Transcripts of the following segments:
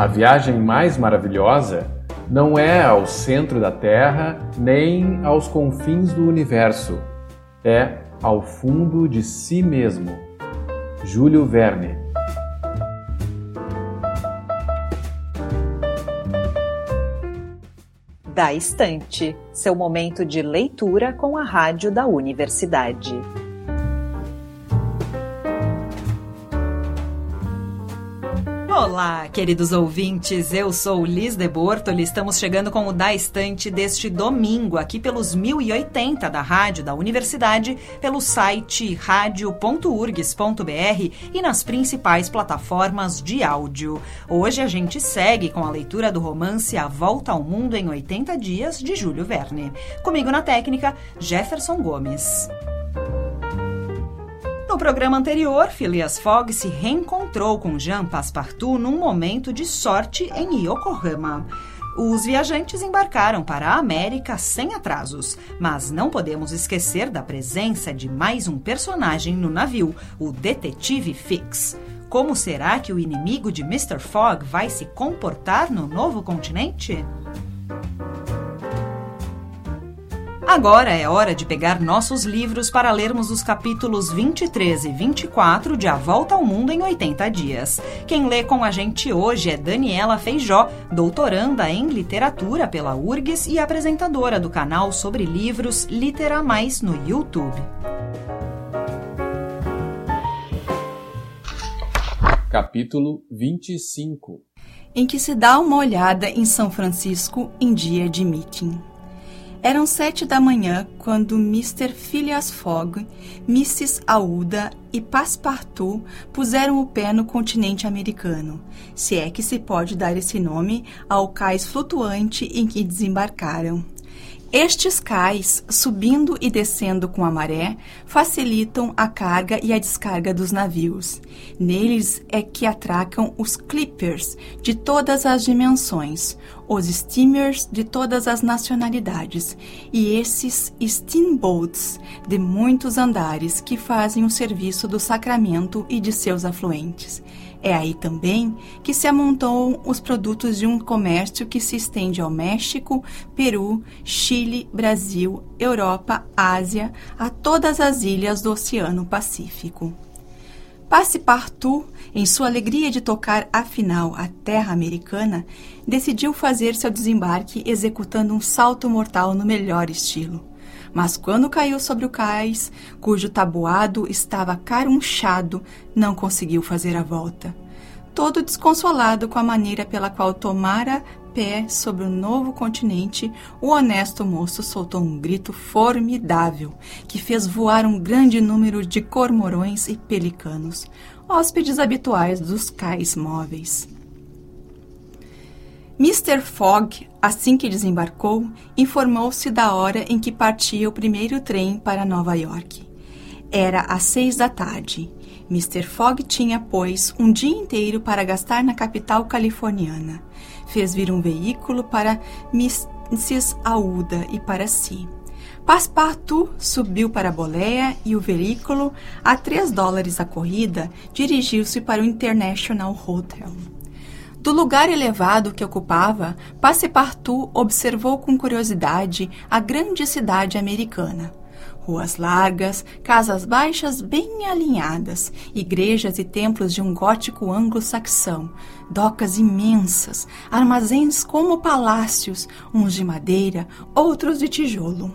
A viagem mais maravilhosa não é ao centro da Terra nem aos confins do universo, é ao fundo de si mesmo. Júlio Verne Da Estante, seu momento de leitura com a rádio da universidade. Olá, queridos ouvintes, eu sou Liz de Bortoli, estamos chegando com o Da Estante deste domingo, aqui pelos 1080 da rádio da universidade, pelo site radio.urgs.br e nas principais plataformas de áudio. Hoje a gente segue com a leitura do romance A Volta ao Mundo em 80 Dias, de Júlio Verne. Comigo na técnica, Jefferson Gomes. No programa anterior, Phileas Fogg se reencontrou com Jean Passepartout num momento de sorte em Yokohama. Os viajantes embarcaram para a América sem atrasos, mas não podemos esquecer da presença de mais um personagem no navio, o Detetive Fix. Como será que o inimigo de Mr. Fogg vai se comportar no novo continente? Agora é hora de pegar nossos livros para lermos os capítulos 23 e 24 de A Volta ao Mundo em 80 Dias. Quem lê com a gente hoje é Daniela Feijó, doutoranda em literatura pela URGS e apresentadora do canal sobre livros Litera Mais no YouTube. Capítulo 25 Em que se dá uma olhada em São Francisco em dia de meeting. Eram sete da manhã quando Mr. Phileas Fogg, Mrs. Aouda e Passepartout puseram o pé no continente americano, se é que se pode dar esse nome ao cais flutuante em que desembarcaram. Estes cais, subindo e descendo com a maré, facilitam a carga e a descarga dos navios. Neles é que atracam os clippers de todas as dimensões, os steamers de todas as nacionalidades e esses steamboats de muitos andares que fazem o serviço do Sacramento e de seus afluentes. É aí também que se amontoam os produtos de um comércio que se estende ao México, Peru, Chile, Brasil, Europa, Ásia, a todas as ilhas do Oceano Pacífico. Passepartout, em sua alegria de tocar afinal a terra americana, decidiu fazer seu desembarque executando um salto mortal no melhor estilo mas quando caiu sobre o cais, cujo tabuado estava carunchado, não conseguiu fazer a volta. Todo desconsolado com a maneira pela qual tomara pé sobre o novo continente, o honesto moço soltou um grito formidável que fez voar um grande número de cormorões e pelicanos, hóspedes habituais dos cais móveis. Mr. Fogg, assim que desembarcou, informou-se da hora em que partia o primeiro trem para Nova York. Era às seis da tarde. Mr. Fogg tinha, pois, um dia inteiro para gastar na capital californiana. Fez vir um veículo para Mrs. Aouda e para si. Passepartout subiu para a boleia e o veículo, a três dólares a corrida, dirigiu-se para o International Hotel. Do lugar elevado que ocupava, Passepartout observou com curiosidade a grande cidade americana. Ruas largas, casas baixas bem alinhadas, igrejas e templos de um gótico anglo-saxão, docas imensas, armazéns como palácios, uns de madeira, outros de tijolo.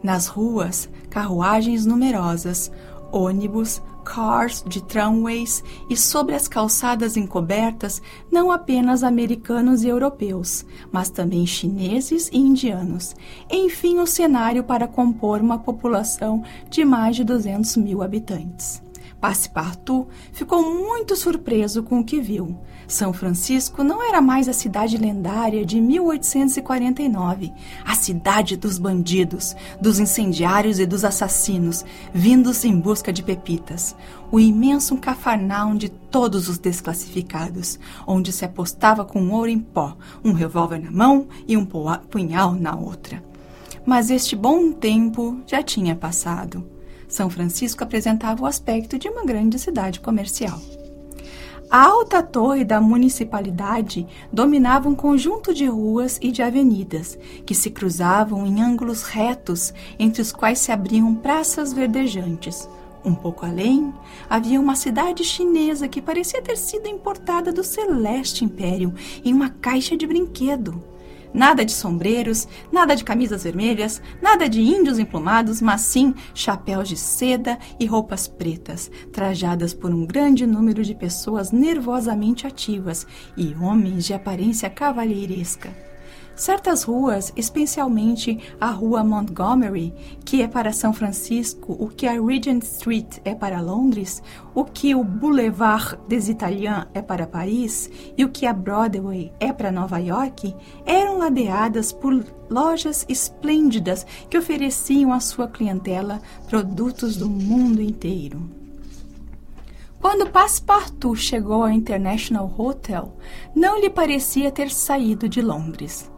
Nas ruas, carruagens numerosas, ônibus, cars de tramways e sobre as calçadas encobertas não apenas americanos e europeus, mas também chineses e indianos. Enfim, o cenário para compor uma população de mais de 200 mil habitantes. Passepartout ficou muito surpreso com o que viu. São Francisco não era mais a cidade lendária de 1849, a cidade dos bandidos, dos incendiários e dos assassinos, vindos em busca de pepitas. O imenso cafarnaum de todos os desclassificados, onde se apostava com ouro em pó, um revólver na mão e um punhal na outra. Mas este bom tempo já tinha passado. São Francisco apresentava o aspecto de uma grande cidade comercial. A alta torre da municipalidade dominava um conjunto de ruas e de avenidas que se cruzavam em ângulos retos, entre os quais se abriam praças verdejantes. Um pouco além, havia uma cidade chinesa que parecia ter sido importada do Celeste Império em uma caixa de brinquedo. Nada de sombreiros, nada de camisas vermelhas, nada de índios emplumados, mas sim chapéus de seda e roupas pretas, trajadas por um grande número de pessoas nervosamente ativas e homens de aparência cavalheiresca. Certas ruas, especialmente a Rua Montgomery, que é para São Francisco o que a Regent Street é para Londres, o que o Boulevard des Italiens é para Paris e o que a Broadway é para Nova York, eram ladeadas por lojas esplêndidas que ofereciam à sua clientela produtos do mundo inteiro. Quando Passepartout chegou ao International Hotel, não lhe parecia ter saído de Londres.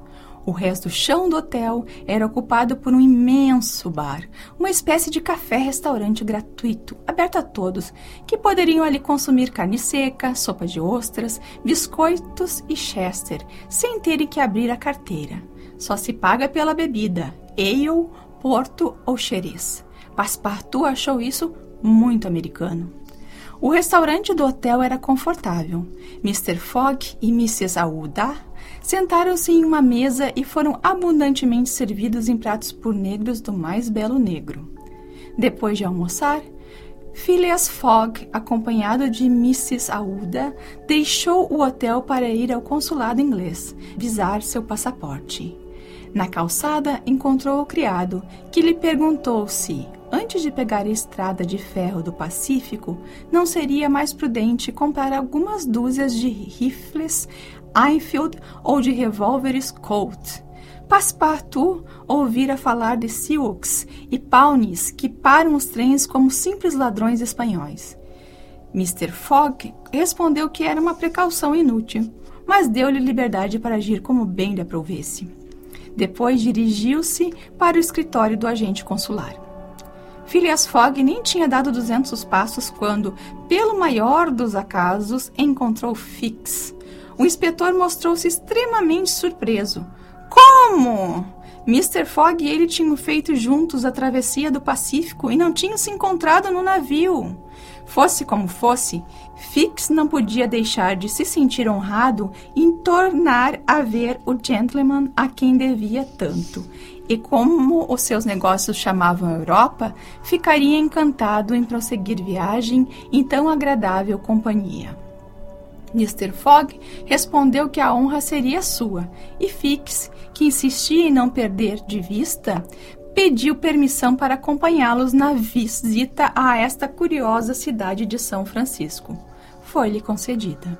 O resto do chão do hotel era ocupado por um imenso bar, uma espécie de café-restaurante gratuito, aberto a todos, que poderiam ali consumir carne seca, sopa de ostras, biscoitos e chester, sem terem que abrir a carteira. Só se paga pela bebida, ale, porto ou xerez. Passepartout achou isso muito americano. O restaurante do hotel era confortável. Mr. Fogg e Mrs. Aouda sentaram-se em uma mesa e foram abundantemente servidos em pratos por negros do mais belo negro. Depois de almoçar, Phileas Fogg, acompanhado de Mrs. Aouda, deixou o hotel para ir ao consulado inglês, visar seu passaporte. Na calçada, encontrou o criado, que lhe perguntou se, antes de pegar a estrada de ferro do Pacífico, não seria mais prudente comprar algumas dúzias de rifles Enfield ou de revólveres Colt. Passepartout ouvira falar de Sioux e Pawnees que param os trens como simples ladrões espanhóis. Mr. Fogg respondeu que era uma precaução inútil, mas deu-lhe liberdade para agir como bem lhe aprovesse. Depois dirigiu-se para o escritório do agente consular. Phileas Fogg nem tinha dado duzentos passos quando, pelo maior dos acasos, encontrou Fix, o inspetor mostrou-se extremamente surpreso. Como? Mr. Fogg e ele tinham feito juntos a travessia do Pacífico e não tinham se encontrado no navio. Fosse como fosse, Fix não podia deixar de se sentir honrado em tornar a ver o gentleman a quem devia tanto. E como os seus negócios chamavam Europa, ficaria encantado em prosseguir viagem em tão agradável companhia. Mr. Fogg respondeu que a honra seria sua, e Fix, que insistia em não perder de vista, pediu permissão para acompanhá-los na visita a esta curiosa cidade de São Francisco. Foi-lhe concedida.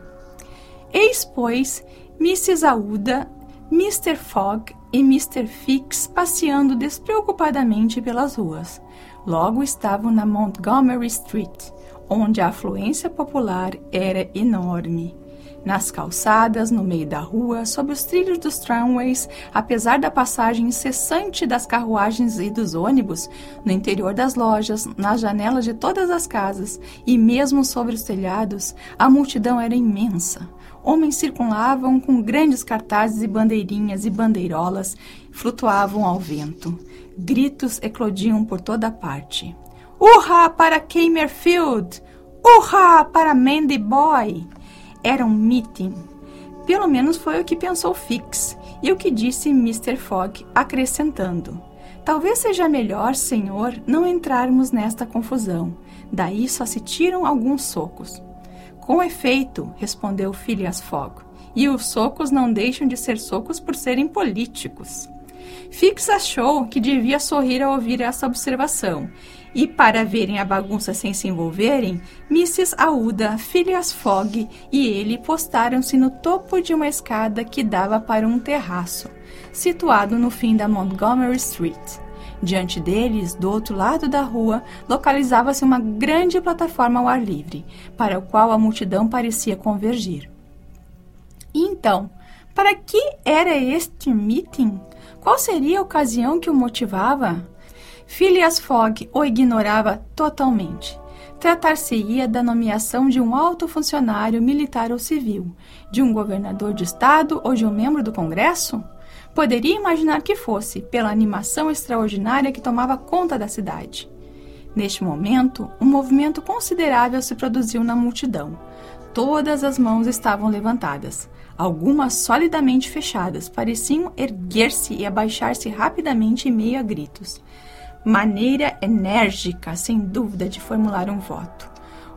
Eis, pois, Mrs. Aouda, Mr. Fogg e Mr. Fix passeando despreocupadamente pelas ruas. Logo estavam na Montgomery Street, onde a afluência popular era enorme. Nas calçadas, no meio da rua, sob os trilhos dos tramways, apesar da passagem incessante das carruagens e dos ônibus, no interior das lojas, nas janelas de todas as casas e mesmo sobre os telhados, a multidão era imensa. Homens circulavam com grandes cartazes e bandeirinhas e bandeirolas, flutuavam ao vento. Gritos eclodiam por toda parte. Urra para Camerfield! Urra para Mandy Boy! Era um meeting. Pelo menos foi o que pensou Fix e o que disse Mr. Fogg, acrescentando: Talvez seja melhor, senhor, não entrarmos nesta confusão. Daí só se tiram alguns socos. Com efeito, respondeu Phileas Fogg, e os socos não deixam de ser socos por serem políticos. Fix achou que devia sorrir ao ouvir essa observação e para verem a bagunça sem se envolverem, Mrs. Aouda, Phileas Fogg e ele postaram-se no topo de uma escada que dava para um terraço, situado no fim da Montgomery Street. Diante deles, do outro lado da rua, localizava-se uma grande plataforma ao ar livre, para o qual a multidão parecia convergir. E então, para que era este meeting? Qual seria a ocasião que o motivava? Phileas Fogg o ignorava totalmente. tratar-se-ia da nomeação de um alto funcionário militar ou civil, de um governador de estado ou de um membro do Congresso? Poderia imaginar que fosse, pela animação extraordinária que tomava conta da cidade. Neste momento, um movimento considerável se produziu na multidão. Todas as mãos estavam levantadas. Algumas solidamente fechadas pareciam erguer-se e abaixar-se rapidamente em meio a gritos. Maneira enérgica, sem dúvida, de formular um voto.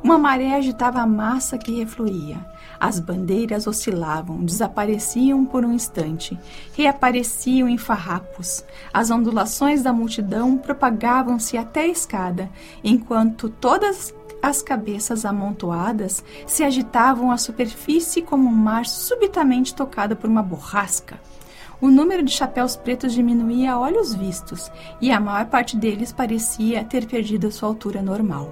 Uma maré agitava a massa que refluía. As bandeiras oscilavam, desapareciam por um instante, reapareciam em farrapos. As ondulações da multidão propagavam-se até a escada, enquanto todas as cabeças amontoadas se agitavam à superfície como um mar subitamente tocado por uma borrasca. O número de chapéus pretos diminuía a olhos vistos, e a maior parte deles parecia ter perdido sua altura normal.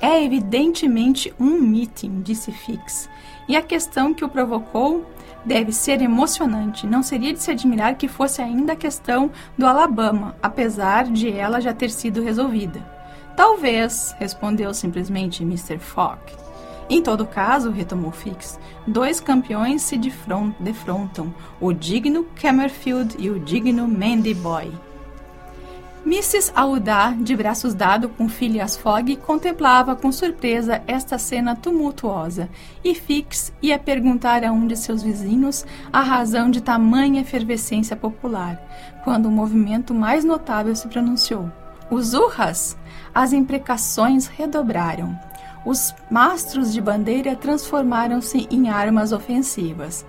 É evidentemente um meeting, disse Fix, e a questão que o provocou deve ser emocionante. Não seria de se admirar que fosse ainda a questão do Alabama, apesar de ela já ter sido resolvida. Talvez, respondeu simplesmente Mr. Fogg. Em todo caso, retomou Fix, dois campeões se defrontam, o digno Camerfield e o digno Mandy Boy. Mrs. Audá, de braços dados com Phileas Fogg, contemplava com surpresa esta cena tumultuosa, e Fix ia perguntar a um de seus vizinhos a razão de tamanha efervescência popular, quando o movimento mais notável se pronunciou. Os urras! As imprecações redobraram. Os mastros de bandeira transformaram-se em armas ofensivas.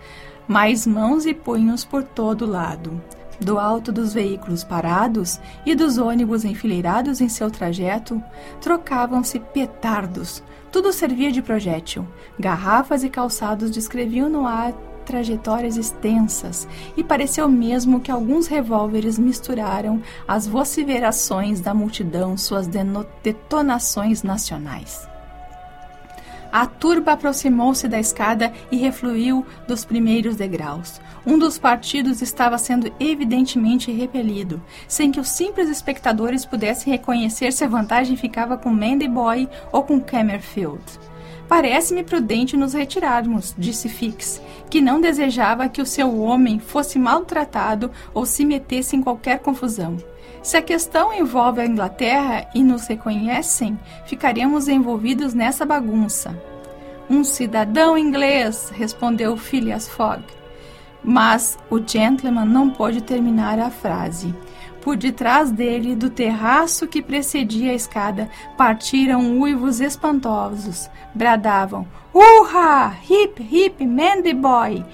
Mais mãos e punhos por todo lado. Do alto dos veículos parados e dos ônibus enfileirados em seu trajeto, trocavam-se petardos. Tudo servia de projétil. Garrafas e calçados descreviam no ar trajetórias extensas e pareceu mesmo que alguns revólveres misturaram as vociferações da multidão suas detonações nacionais. A turba aproximou-se da escada e refluiu dos primeiros degraus. Um dos partidos estava sendo evidentemente repelido, sem que os simples espectadores pudessem reconhecer se a vantagem ficava com Mandy Boy ou com Camerfield. Parece-me prudente nos retirarmos, disse Fix, que não desejava que o seu homem fosse maltratado ou se metesse em qualquer confusão. Se a questão envolve a Inglaterra e nos reconhecem, ficaremos envolvidos nessa bagunça. Um cidadão inglês, respondeu Phileas Fogg. Mas o gentleman não pôde terminar a frase. Por detrás dele, do terraço que precedia a escada, partiram uivos espantosos. Bradavam: Urra! Hip, hip, Mandy Boy!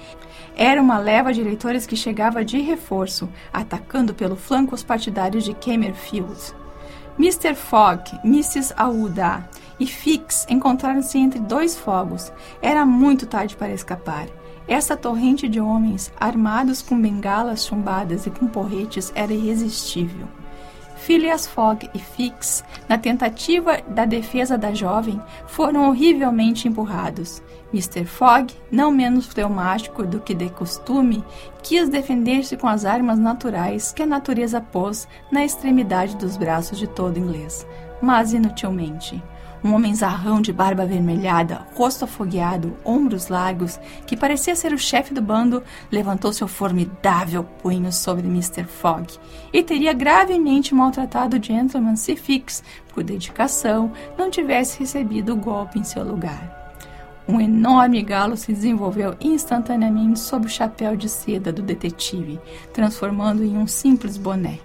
Era uma leva de eleitores que chegava de reforço, atacando pelo flanco os partidários de Camerfield. Mr. Fogg, Mrs. Aouda e Fix encontraram-se entre dois fogos. Era muito tarde para escapar. Essa torrente de homens, armados com bengalas chumbadas e com porretes, era irresistível. Phileas Fogg e Fix, na tentativa da defesa da jovem, foram horrivelmente empurrados. Mr. Fogg, não menos fleumático do que de costume, quis defender-se com as armas naturais que a natureza pôs na extremidade dos braços de todo inglês, mas inutilmente um homem zarrão de barba avermelhada, rosto afogueado, ombros largos, que parecia ser o chefe do bando, levantou seu formidável punho sobre Mr. Fogg e teria gravemente maltratado o gentleman se Fix, por dedicação, não tivesse recebido o golpe em seu lugar. Um enorme galo se desenvolveu instantaneamente sob o chapéu de seda do detetive, transformando em um simples boné.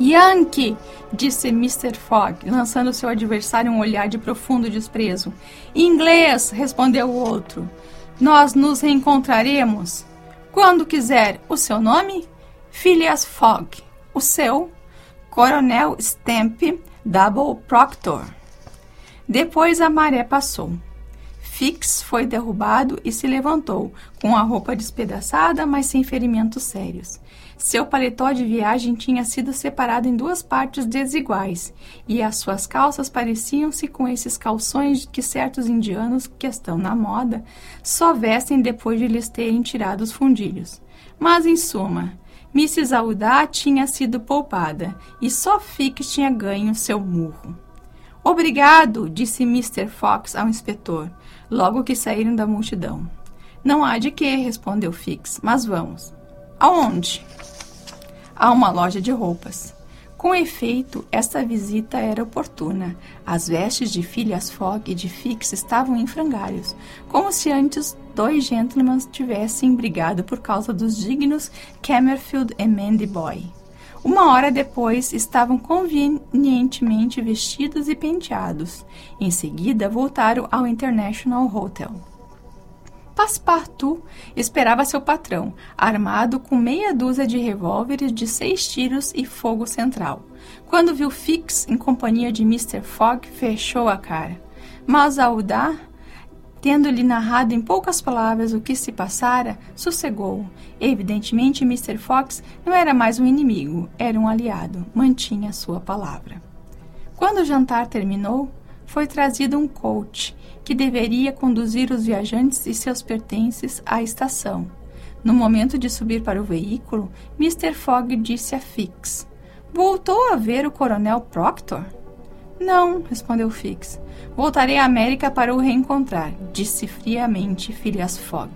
Yankee! disse Mr. Fogg, lançando seu adversário um olhar de profundo desprezo. Inglês! respondeu o outro. Nós nos reencontraremos. Quando quiser. O seu nome? Phileas Fogg. O seu? Coronel Stamp Double Proctor. Depois a maré passou. Fix foi derrubado e se levantou, com a roupa despedaçada, mas sem ferimentos sérios. Seu paletó de viagem tinha sido separado em duas partes desiguais, e as suas calças pareciam-se com esses calções que certos indianos que estão na moda só vestem depois de lhes terem tirado os fundilhos. Mas, em suma, Mrs. Audá tinha sido poupada, e só Fix tinha ganho seu murro. Obrigado, disse Mr. Fox ao inspetor, logo que saíram da multidão. Não há de que, respondeu Fix, mas vamos. Aonde? A uma loja de roupas. Com efeito, esta visita era oportuna. As vestes de Phileas Fogg e de Fix estavam em frangalhos, como se antes dois gentlemen tivessem brigado por causa dos dignos Camerfield e Mandy Boy. Uma hora depois, estavam convenientemente vestidos e penteados. Em seguida, voltaram ao International Hotel. Passepartout esperava seu patrão, armado com meia dúzia de revólveres de seis tiros e fogo central. Quando viu Fix em companhia de Mr. Fogg, fechou a cara. Mas ao dar, tendo-lhe narrado em poucas palavras o que se passara, sossegou. Evidentemente, Mr. Fox não era mais um inimigo, era um aliado, mantinha sua palavra. Quando o jantar terminou, foi trazido um coach que deveria conduzir os viajantes e seus pertences à estação. No momento de subir para o veículo, Mr. Fogg disse a Fix: Voltou a ver o Coronel Proctor? Não, respondeu Fix. Voltarei à América para o reencontrar, disse friamente Phileas Fogg.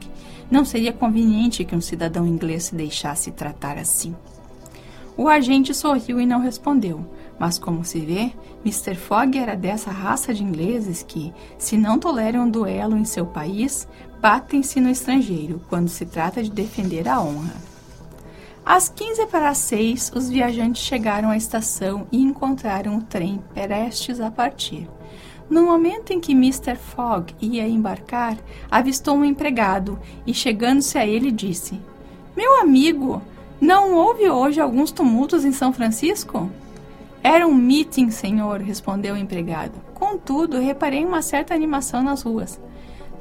Não seria conveniente que um cidadão inglês se deixasse tratar assim. O agente sorriu e não respondeu, mas como se vê, Mr. Fogg era dessa raça de ingleses que, se não toleram um duelo em seu país, batem-se no estrangeiro quando se trata de defender a honra. Às 15 para as 6, os viajantes chegaram à estação e encontraram o trem prestes a partir. No momento em que Mr. Fogg ia embarcar, avistou um empregado e, chegando-se a ele, disse: Meu amigo, não houve hoje alguns tumultos em São Francisco? Era um meeting, senhor, respondeu o empregado. Contudo, reparei uma certa animação nas ruas.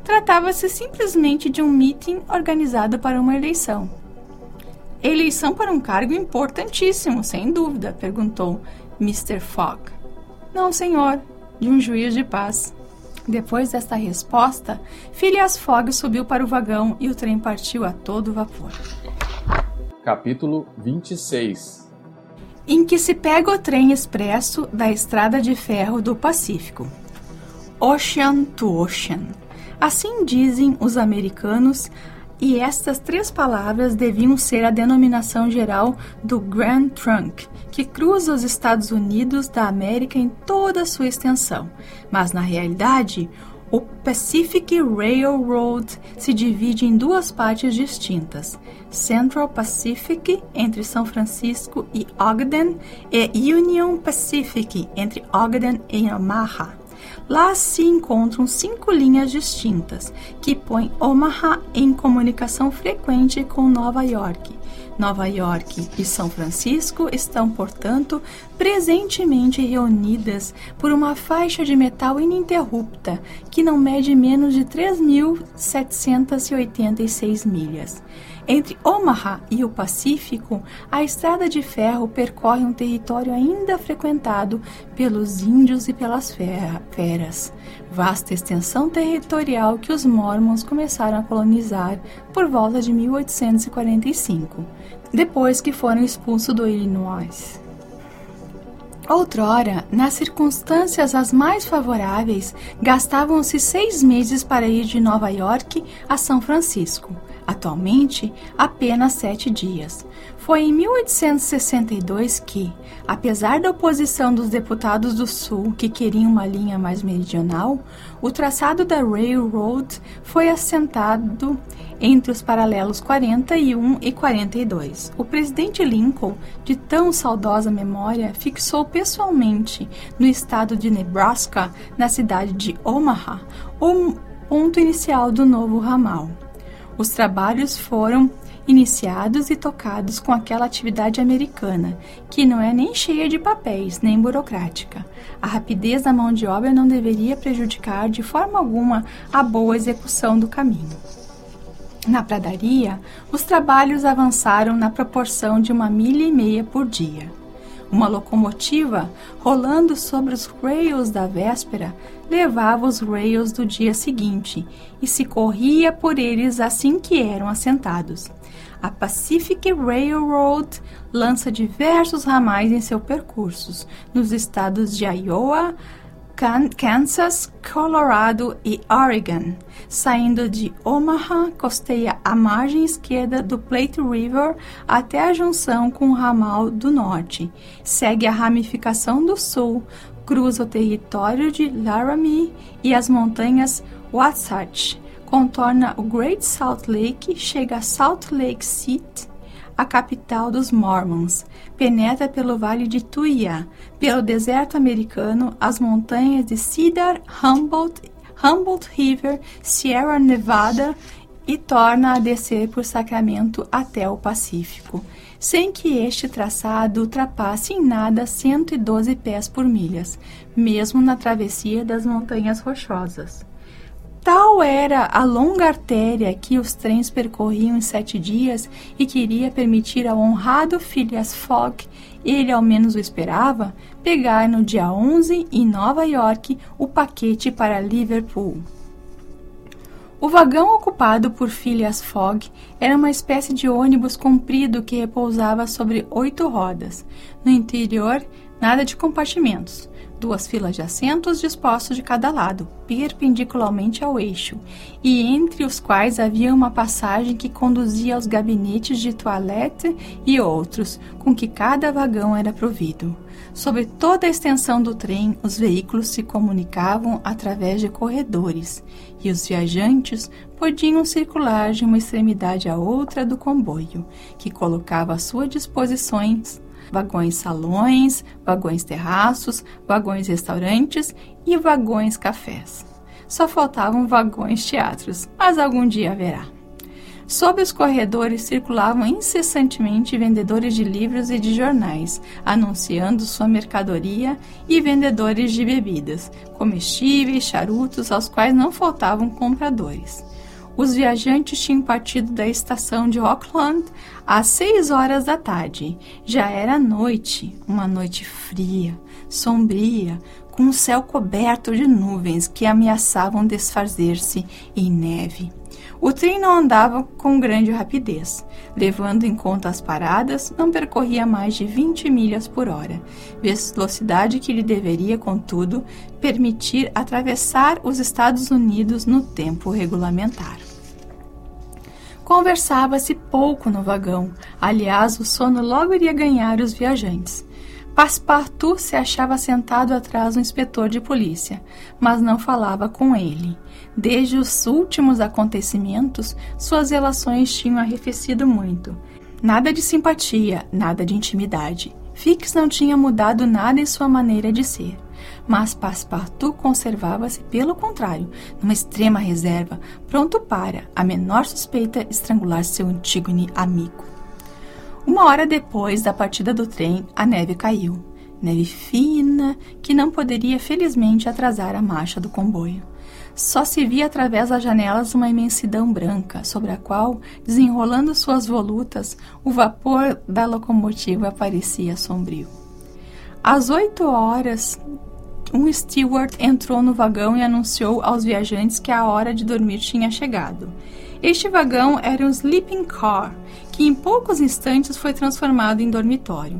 Tratava-se simplesmente de um meeting organizado para uma eleição. Eleição para um cargo importantíssimo, sem dúvida, perguntou Mr. Fogg. Não, senhor, de um juiz de paz. Depois desta resposta, Phileas Fogg subiu para o vagão e o trem partiu a todo vapor. Capítulo 26 Em que se pega o trem expresso da Estrada de Ferro do Pacífico. Ocean to Ocean. Assim dizem os americanos, e estas três palavras deviam ser a denominação geral do Grand Trunk, que cruza os Estados Unidos da América em toda a sua extensão. Mas, na realidade, o Pacific Railroad se divide em duas partes distintas: Central Pacific, entre São Francisco e Ogden, e Union Pacific, entre Ogden e Omaha. Lá se encontram cinco linhas distintas, que põem Omaha em comunicação frequente com Nova York. Nova York e São Francisco estão, portanto, presentemente reunidas por uma faixa de metal ininterrupta que não mede menos de 3.786 milhas. Entre Omaha e o Pacífico, a estrada de ferro percorre um território ainda frequentado pelos índios e pelas feras, vasta extensão territorial que os Mormons começaram a colonizar por volta de 1845, depois que foram expulsos do Illinois. Outrora, nas circunstâncias as mais favoráveis, gastavam-se seis meses para ir de Nova York a São Francisco. Atualmente, apenas sete dias. Foi em 1862 que, apesar da oposição dos deputados do Sul que queriam uma linha mais meridional, o traçado da Railroad foi assentado entre os paralelos 41 e 42. O presidente Lincoln, de tão saudosa memória, fixou pessoalmente no estado de Nebraska, na cidade de Omaha, o ponto inicial do novo ramal. Os trabalhos foram iniciados e tocados com aquela atividade americana, que não é nem cheia de papéis, nem burocrática. A rapidez da mão de obra não deveria prejudicar de forma alguma a boa execução do caminho. Na pradaria, os trabalhos avançaram na proporção de uma milha e meia por dia. Uma locomotiva, rolando sobre os rails da véspera, levava os rails do dia seguinte e se corria por eles assim que eram assentados. A Pacific Railroad lança diversos ramais em seus percursos nos estados de Iowa, Kansas, Colorado e Oregon, saindo de Omaha, costeia a margem esquerda do Plate River até a junção com o ramal do norte, segue a ramificação do sul, cruza o território de Laramie e as montanhas Wasatch, contorna o Great Salt Lake, chega a Salt Lake City, a capital dos Mormons, penetra pelo vale de Tuia, pelo deserto americano, as montanhas de Cedar, Humboldt, Humboldt River, Sierra Nevada e torna a descer por Sacramento até o Pacífico, sem que este traçado ultrapasse em nada 112 pés por milhas, mesmo na travessia das Montanhas Rochosas. Tal era a longa artéria que os trens percorriam em sete dias e que iria permitir ao honrado Phileas Fogg, ele ao menos o esperava, pegar no dia 11 em Nova York o paquete para Liverpool. O vagão ocupado por Phileas Fogg era uma espécie de ônibus comprido que repousava sobre oito rodas. No interior, nada de compartimentos duas filas de assentos dispostos de cada lado, perpendicularmente ao eixo, e entre os quais havia uma passagem que conduzia aos gabinetes de toilette e outros, com que cada vagão era provido. Sobre toda a extensão do trem, os veículos se comunicavam através de corredores, e os viajantes podiam circular de uma extremidade à outra do comboio, que colocava à sua disposição vagões salões, vagões terraços, vagões restaurantes e vagões cafés. Só faltavam vagões teatros, mas algum dia haverá. Sob os corredores circulavam incessantemente vendedores de livros e de jornais, anunciando sua mercadoria, e vendedores de bebidas, comestíveis, charutos, aos quais não faltavam compradores. Os viajantes tinham partido da estação de Auckland às seis horas da tarde. Já era noite, uma noite fria, sombria, com o céu coberto de nuvens que ameaçavam desfazer-se em neve. O trem não andava com grande rapidez. Levando em conta as paradas, não percorria mais de 20 milhas por hora, velocidade que lhe deveria, contudo, permitir atravessar os Estados Unidos no tempo regulamentar. Conversava-se pouco no vagão, aliás, o sono logo iria ganhar os viajantes. Passepartout se achava sentado atrás do inspetor de polícia, mas não falava com ele. Desde os últimos acontecimentos, suas relações tinham arrefecido muito. Nada de simpatia, nada de intimidade. Fix não tinha mudado nada em sua maneira de ser. Mas Passepartout conservava-se, pelo contrário, numa extrema reserva, pronto para, a menor suspeita, estrangular seu antigo amigo. Uma hora depois da partida do trem, a neve caiu. Neve fina, que não poderia felizmente atrasar a marcha do comboio. Só se via através das janelas uma imensidão branca, sobre a qual, desenrolando suas volutas, o vapor da locomotiva parecia sombrio. Às oito horas, um steward entrou no vagão e anunciou aos viajantes que a hora de dormir tinha chegado. Este vagão era um sleeping car, que em poucos instantes foi transformado em dormitório.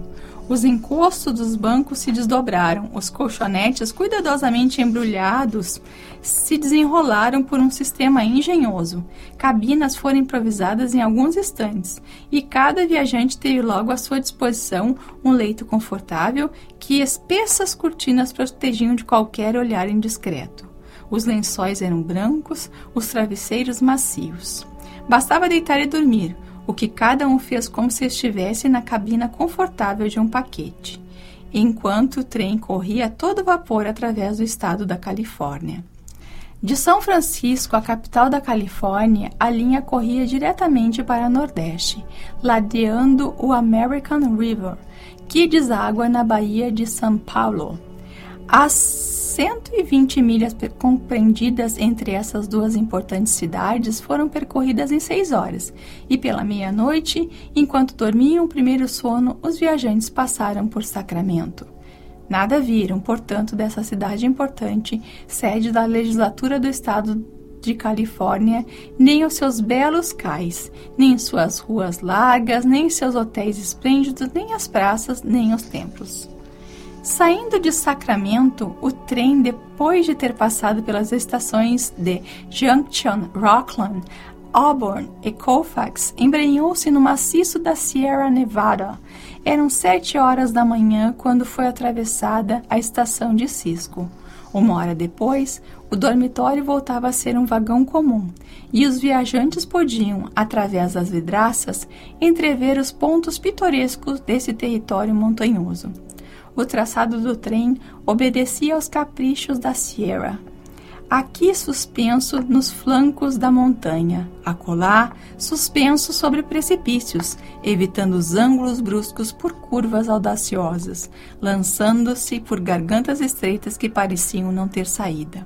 Os encostos dos bancos se desdobraram, os colchonetes, cuidadosamente embrulhados, se desenrolaram por um sistema engenhoso. Cabinas foram improvisadas em alguns instantes, e cada viajante teve logo à sua disposição um leito confortável que espessas cortinas protegiam de qualquer olhar indiscreto. Os lençóis eram brancos, os travesseiros macios. Bastava deitar e dormir o que cada um fez como se estivesse na cabina confortável de um paquete, enquanto o trem corria a todo vapor através do estado da Califórnia. De São Francisco, a capital da Califórnia, a linha corria diretamente para o Nordeste, ladeando o American River, que deságua na Baía de São Paulo. As 120 milhas compreendidas entre essas duas importantes cidades foram percorridas em seis horas, e pela meia-noite, enquanto dormiam o primeiro sono, os viajantes passaram por Sacramento. Nada viram, portanto, dessa cidade importante, sede da legislatura do estado de Califórnia, nem os seus belos cais, nem suas ruas largas, nem seus hotéis esplêndidos, nem as praças, nem os templos. Saindo de Sacramento, o trem, depois de ter passado pelas estações de Junction, Rockland, Auburn e Colfax, embrenhou-se no maciço da Sierra Nevada. Eram sete horas da manhã quando foi atravessada a estação de Cisco. Uma hora depois, o dormitório voltava a ser um vagão comum e os viajantes podiam, através das vidraças, entrever os pontos pitorescos desse território montanhoso o traçado do trem obedecia aos caprichos da Sierra. Aqui suspenso nos flancos da montanha, acolá suspenso sobre precipícios, evitando os ângulos bruscos por curvas audaciosas, lançando-se por gargantas estreitas que pareciam não ter saída.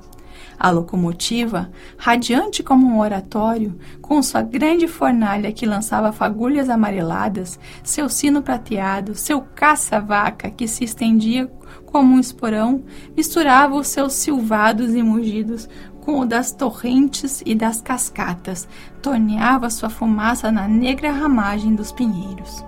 A locomotiva, radiante como um oratório, com sua grande fornalha que lançava fagulhas amareladas, seu sino prateado, seu caça-vaca que se estendia como um esporão, misturava os seus silvados e mugidos com o das torrentes e das cascatas, torneava sua fumaça na negra ramagem dos pinheiros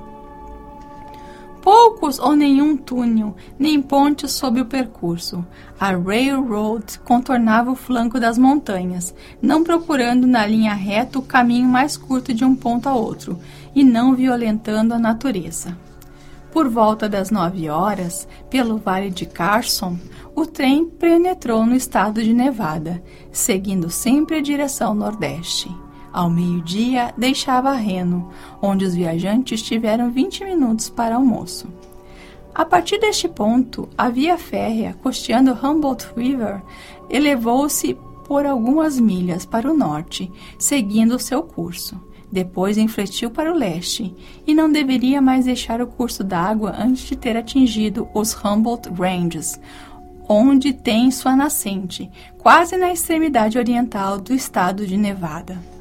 poucos ou nenhum túnel, nem pontes sob o percurso. A railroad contornava o flanco das montanhas, não procurando na linha reta o caminho mais curto de um ponto a outro, e não violentando a natureza. Por volta das nove horas, pelo vale de Carson, o trem penetrou no estado de Nevada, seguindo sempre a direção nordeste. Ao meio-dia, deixava Reno, onde os viajantes tiveram 20 minutos para almoço. A partir deste ponto, a via férrea, costeando Humboldt River, elevou-se por algumas milhas para o norte, seguindo seu curso. Depois infletiu para o leste e não deveria mais deixar o curso d'água antes de ter atingido os Humboldt Ranges, onde tem sua nascente, quase na extremidade oriental do estado de Nevada.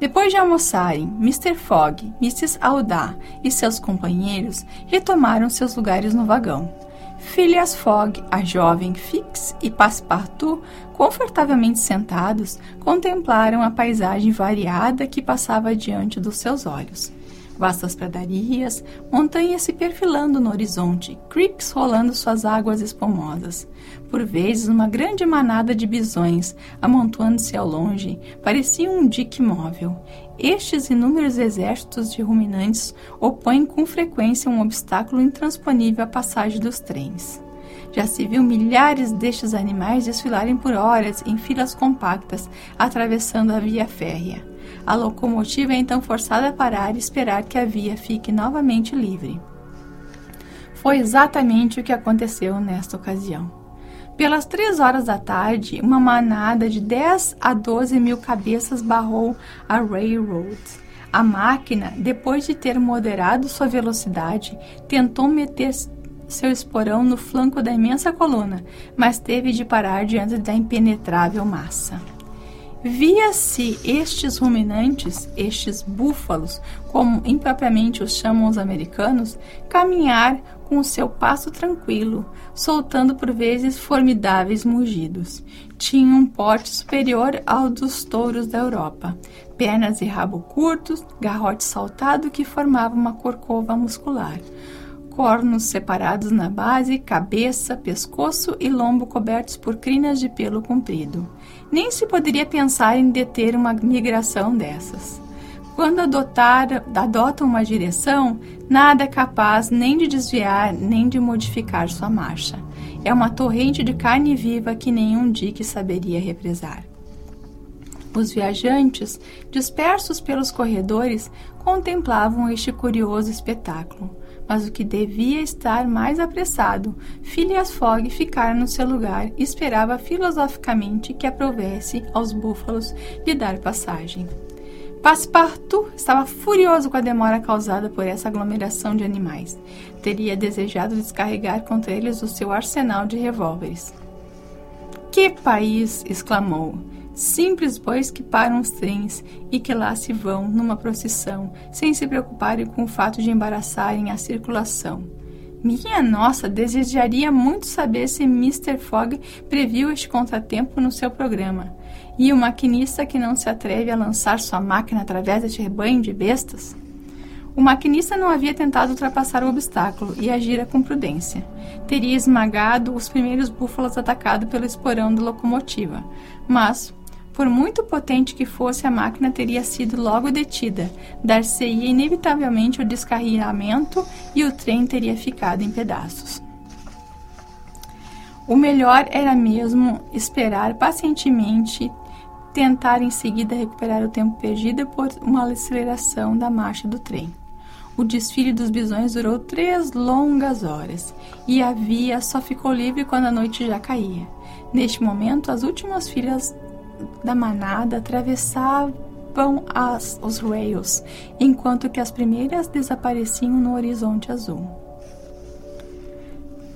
Depois de almoçarem, Mr. Fogg, Mrs. Aldar e seus companheiros retomaram seus lugares no vagão. Phileas Fogg, a jovem Fix e Passepartout, confortavelmente sentados, contemplaram a paisagem variada que passava diante dos seus olhos vastas pradarias, montanhas se perfilando no horizonte, creeks rolando suas águas espumosas. Por vezes, uma grande manada de bisões, amontoando-se ao longe, parecia um dique móvel. Estes inúmeros exércitos de ruminantes opõem com frequência um obstáculo intransponível à passagem dos trens. Já se viu milhares destes animais desfilarem por horas em filas compactas, atravessando a via férrea. A locomotiva é então forçada a parar e esperar que a via fique novamente livre. Foi exatamente o que aconteceu nesta ocasião. Pelas três horas da tarde, uma manada de 10 a 12 mil cabeças barrou a railroad. A máquina, depois de ter moderado sua velocidade, tentou meter seu esporão no flanco da imensa coluna, mas teve de parar diante da impenetrável massa. Via-se estes ruminantes, estes búfalos, como impropriamente os chamam os americanos, caminhar com o seu passo tranquilo, soltando por vezes formidáveis mugidos. Tinham um porte superior ao dos touros da Europa, pernas e rabo curtos, garrote saltado que formava uma corcova muscular cornos separados na base, cabeça, pescoço e lombo cobertos por crinas de pelo comprido. Nem se poderia pensar em deter uma migração dessas. Quando adotar, adotam uma direção, nada é capaz nem de desviar nem de modificar sua marcha. É uma torrente de carne viva que nenhum dique saberia represar. Os viajantes, dispersos pelos corredores, contemplavam este curioso espetáculo mas o que devia estar mais apressado, Phileas Fogg ficara no seu lugar e esperava filosoficamente que aprovesse aos búfalos lhe dar passagem. Passepartout estava furioso com a demora causada por essa aglomeração de animais. Teria desejado descarregar contra eles o seu arsenal de revólveres. Que país! exclamou simples bois que param os trens e que lá se vão numa procissão, sem se preocuparem com o fato de embaraçarem a circulação. Minha nossa, desejaria muito saber se Mr. Fogg previu este contratempo no seu programa. E o maquinista que não se atreve a lançar sua máquina através deste rebanho de bestas? O maquinista não havia tentado ultrapassar o obstáculo e agira com prudência. Teria esmagado os primeiros búfalos atacados pelo esporão da locomotiva, mas, por muito potente que fosse, a máquina teria sido logo detida, dar-se-ia inevitavelmente o descarrilamento e o trem teria ficado em pedaços. O melhor era mesmo esperar pacientemente, tentar em seguida recuperar o tempo perdido por uma aceleração da marcha do trem. O desfile dos bisões durou três longas horas e a via só ficou livre quando a noite já caía. Neste momento, as últimas filas da manada atravessavam as, os rails, enquanto que as primeiras desapareciam no horizonte azul.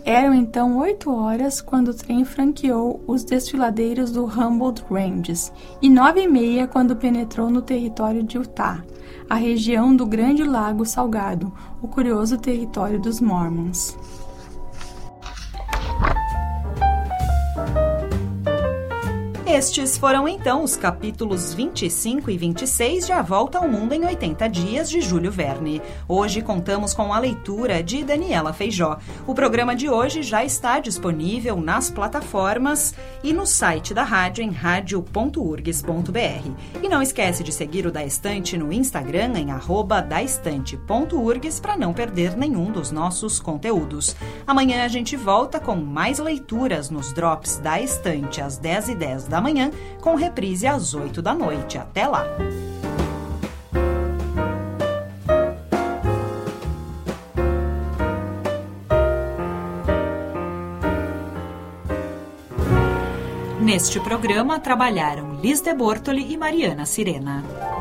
Eram então oito horas quando o trem franqueou os desfiladeiros do Humboldt Ranges e nove e meia quando penetrou no território de Utah, a região do Grande Lago Salgado, o curioso território dos Mormons. Estes foram então os capítulos 25 e 26 de A Volta ao Mundo em 80 Dias de Júlio Verne. Hoje contamos com a leitura de Daniela Feijó. O programa de hoje já está disponível nas plataformas e no site da rádio em radio.urgs.br. E não esquece de seguir o Da Estante no Instagram em daestante.urgs para não perder nenhum dos nossos conteúdos. Amanhã a gente volta com mais leituras nos drops da Estante às 10h10 da manhã, com reprise às 8 da noite. Até lá! Neste programa trabalharam Liz de Bortoli e Mariana Sirena.